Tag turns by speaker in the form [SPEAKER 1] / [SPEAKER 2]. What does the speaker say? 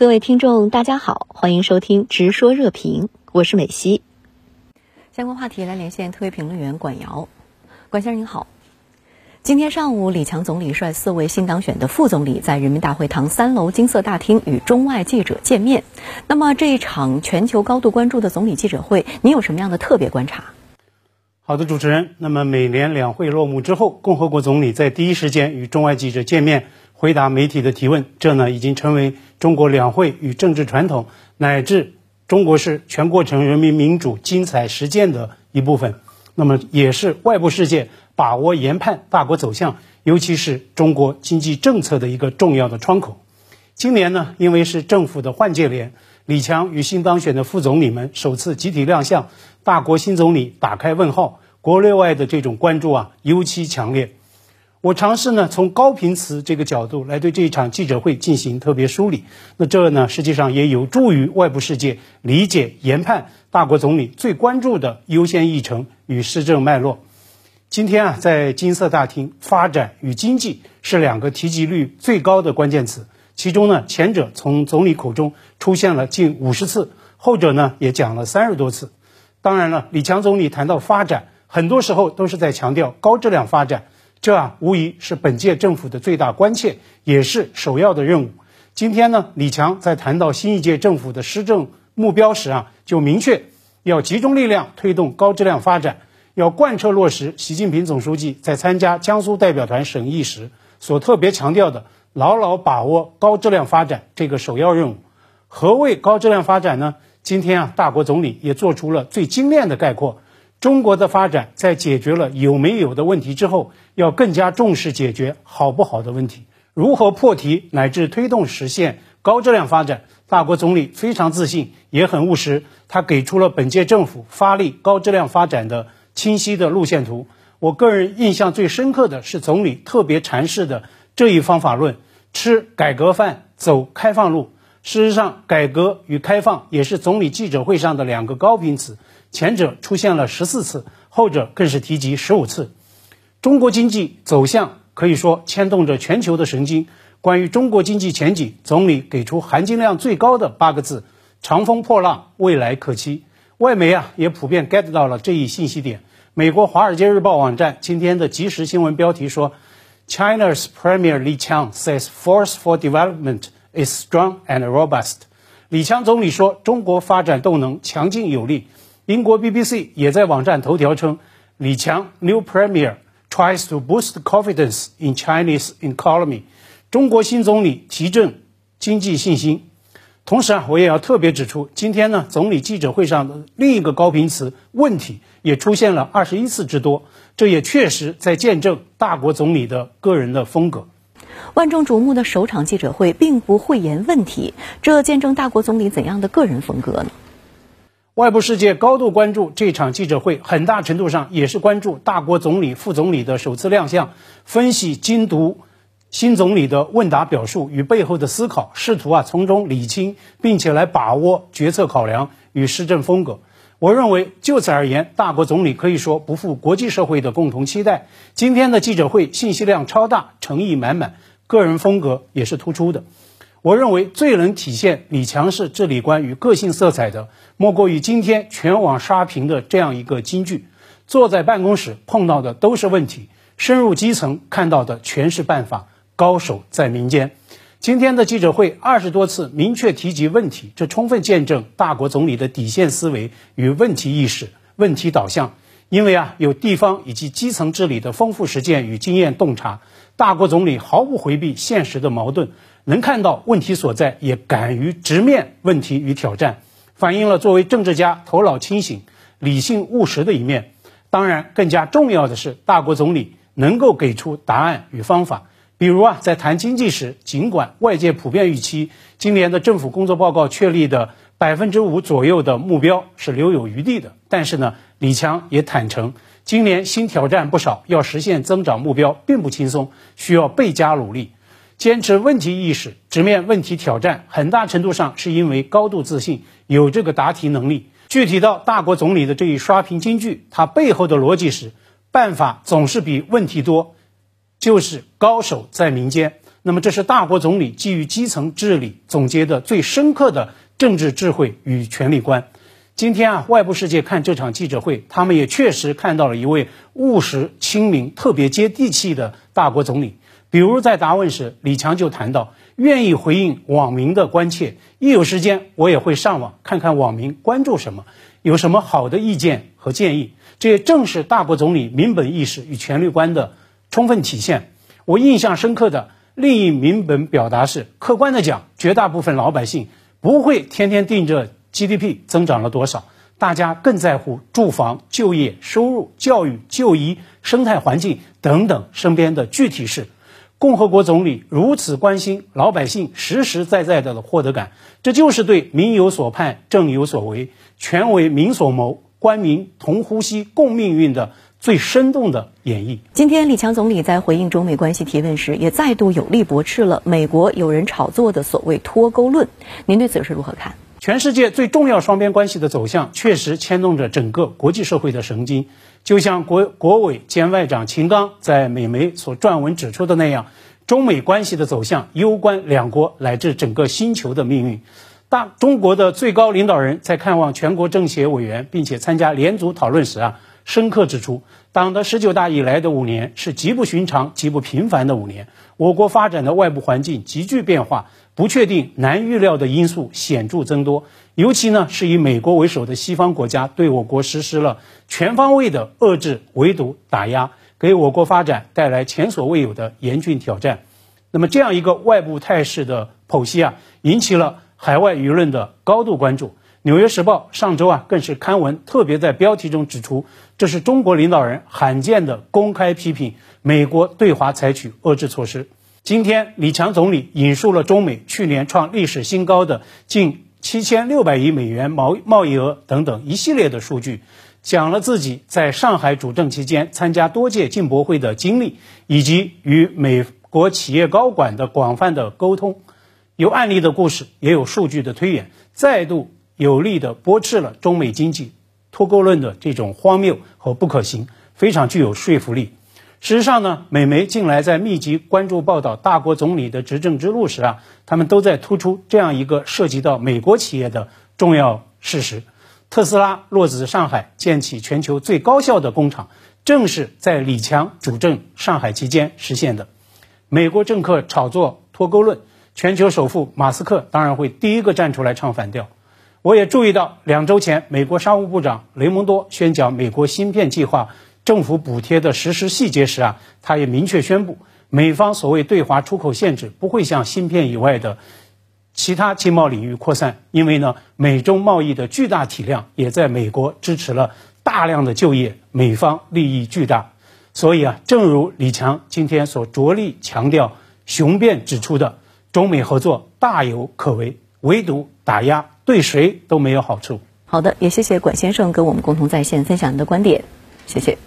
[SPEAKER 1] 各位听众，大家好，欢迎收听《直说热评》，我是美西。相关话题来连线特约评论员管瑶，管先生您好。今天上午，李强总理率四位新当选的副总理在人民大会堂三楼金色大厅与中外记者见面。那么这一场全球高度关注的总理记者会，您有什么样的特别观察？
[SPEAKER 2] 好的，主持人。那么每年两会落幕之后，共和国总理在第一时间与中外记者见面。回答媒体的提问，这呢已经成为中国两会与政治传统，乃至中国式全过程人民民主精彩实践的一部分。那么，也是外部世界把握研判大国走向，尤其是中国经济政策的一个重要的窗口。今年呢，因为是政府的换届年，李强与新当选的副总理们首次集体亮相，大国新总理打开问号，国内外的这种关注啊，尤其强烈。我尝试呢从高频词这个角度来对这一场记者会进行特别梳理，那这呢实际上也有助于外部世界理解研判大国总理最关注的优先议程与施政脉络。今天啊，在金色大厅，发展与经济是两个提及率最高的关键词，其中呢前者从总理口中出现了近五十次，后者呢也讲了三十多次。当然了，李强总理谈到发展，很多时候都是在强调高质量发展。这啊，无疑是本届政府的最大关切，也是首要的任务。今天呢，李强在谈到新一届政府的施政目标时啊，就明确要集中力量推动高质量发展，要贯彻落实习近平总书记在参加江苏代表团审议时所特别强调的，牢牢把握高质量发展这个首要任务。何谓高质量发展呢？今天啊，大国总理也做出了最精炼的概括。中国的发展在解决了有没有的问题之后，要更加重视解决好不好的问题，如何破题乃至推动实现高质量发展。大国总理非常自信，也很务实，他给出了本届政府发力高质量发展的清晰的路线图。我个人印象最深刻的是总理特别阐释的这一方法论：吃改革饭，走开放路。事实上，改革与开放也是总理记者会上的两个高频词。前者出现了十四次，后者更是提及十五次。中国经济走向可以说牵动着全球的神经。关于中国经济前景，总理给出含金量最高的八个字：长风破浪，未来可期。外媒啊也普遍 get 到了这一信息点。美国《华尔街日报》网站今天的即时新闻标题说：“China's Premier Li Qiang says force for development is strong and robust。”李强总理说：“中国发展动能强劲有力。”英国 BBC 也在网站头条称，李强 New Premier tries to boost confidence in Chinese economy，中国新总理提振经济信心。同时啊，我也要特别指出，今天呢，总理记者会上的另一个高频词“问题”也出现了二十一次之多，这也确实在见证大国总理的个人的风格。
[SPEAKER 1] 万众瞩目的首场记者会并不讳言问题，这见证大国总理怎样的个人风格呢？
[SPEAKER 2] 外部世界高度关注这场记者会，很大程度上也是关注大国总理、副总理的首次亮相，分析精读新总理的问答表述与背后的思考，试图啊从中理清，并且来把握决策考量与施政风格。我认为就此而言，大国总理可以说不负国际社会的共同期待。今天的记者会信息量超大，诚意满满，个人风格也是突出的。我认为最能体现李强式治理观与个性色彩的，莫过于今天全网刷屏的这样一个金句：坐在办公室碰到的都是问题，深入基层看到的全是办法。高手在民间。今天的记者会二十多次明确提及问题，这充分见证大国总理的底线思维与问题意识、问题导向。因为啊，有地方以及基层治理的丰富实践与经验洞察，大国总理毫不回避现实的矛盾。能看到问题所在，也敢于直面问题与挑战，反映了作为政治家头脑清醒、理性务实的一面。当然，更加重要的是，大国总理能够给出答案与方法。比如啊，在谈经济时，尽管外界普遍预期今年的政府工作报告确立的百分之五左右的目标是留有余地的，但是呢，李强也坦诚，今年新挑战不少，要实现增长目标并不轻松，需要倍加努力。坚持问题意识，直面问题挑战，很大程度上是因为高度自信，有这个答题能力。具体到大国总理的这一刷屏金句，它背后的逻辑是：办法总是比问题多，就是高手在民间。那么这是大国总理基于基层治理总结的最深刻的政治智慧与权力观。今天啊，外部世界看这场记者会，他们也确实看到了一位务实、亲民、特别接地气的大国总理。比如在答问时，李强就谈到愿意回应网民的关切，一有时间我也会上网看看网民关注什么，有什么好的意见和建议。这也正是大国总理民本意识与权力观的充分体现。我印象深刻的另一民本表达是：客观的讲，绝大部分老百姓不会天天盯着。GDP 增长了多少？大家更在乎住房、就业、收入、教育、就医、生态环境等等身边的具体事。共和国总理如此关心老百姓实实在在的获得感，这就是对民有所盼、政有所为、全为民所谋、官民同呼吸共命运的最生动的演绎。
[SPEAKER 1] 今天，李强总理在回应中美关系提问时，也再度有力驳斥了美国有人炒作的所谓脱钩论。您对此是如何看？
[SPEAKER 2] 全世界最重要双边关系的走向，确实牵动着整个国际社会的神经。就像国国委兼外长秦刚在美媒所撰文指出的那样，中美关系的走向攸关两国乃至整个星球的命运。大中国的最高领导人在看望全国政协委员，并且参加联组讨论时啊，深刻指出，党的十九大以来的五年是极不寻常、极不平凡的五年。我国发展的外部环境急剧变化。不确定、难预料的因素显著增多，尤其呢是以美国为首的西方国家对我国实施了全方位的遏制、围堵、打压，给我国发展带来前所未有的严峻挑战。那么这样一个外部态势的剖析啊，引起了海外舆论的高度关注。《纽约时报》上周啊更是刊文特别在标题中指出，这是中国领导人罕见的公开批评美国对华采取遏制措施。今天，李强总理引述了中美去年创历史新高的近七千六百亿美元贸贸易额等等一系列的数据，讲了自己在上海主政期间参加多届进博会的经历，以及与美国企业高管的广泛的沟通，有案例的故事，也有数据的推演，再度有力的驳斥了中美经济脱钩论的这种荒谬和不可行，非常具有说服力。事实上呢，美媒近来在密集关注报道大国总理的执政之路时啊，他们都在突出这样一个涉及到美国企业的重要事实：特斯拉落子上海，建起全球最高效的工厂，正是在李强主政上海期间实现的。美国政客炒作脱钩论，全球首富马斯克当然会第一个站出来唱反调。我也注意到，两周前，美国商务部长雷蒙多宣讲美国芯片计划。政府补贴的实施细节时啊，他也明确宣布，美方所谓对华出口限制不会向芯片以外的其他经贸领域扩散，因为呢，美中贸易的巨大体量也在美国支持了大量的就业，美方利益巨大。所以啊，正如李强今天所着力强调、雄辩指出的，中美合作大有可为，唯独打压对谁都没有好处。
[SPEAKER 1] 好的，也谢谢管先生跟我们共同在线分享您的观点，谢谢。